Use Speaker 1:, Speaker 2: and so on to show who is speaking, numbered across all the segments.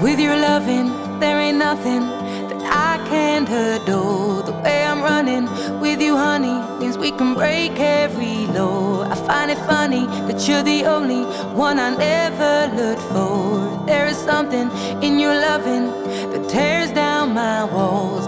Speaker 1: With your loving, there ain't nothing that I can't adore. The way I'm running with you, honey, means we can break every law. I find it funny that you're the only one I never looked for. There is something in your loving that tears down my wall.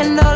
Speaker 1: and all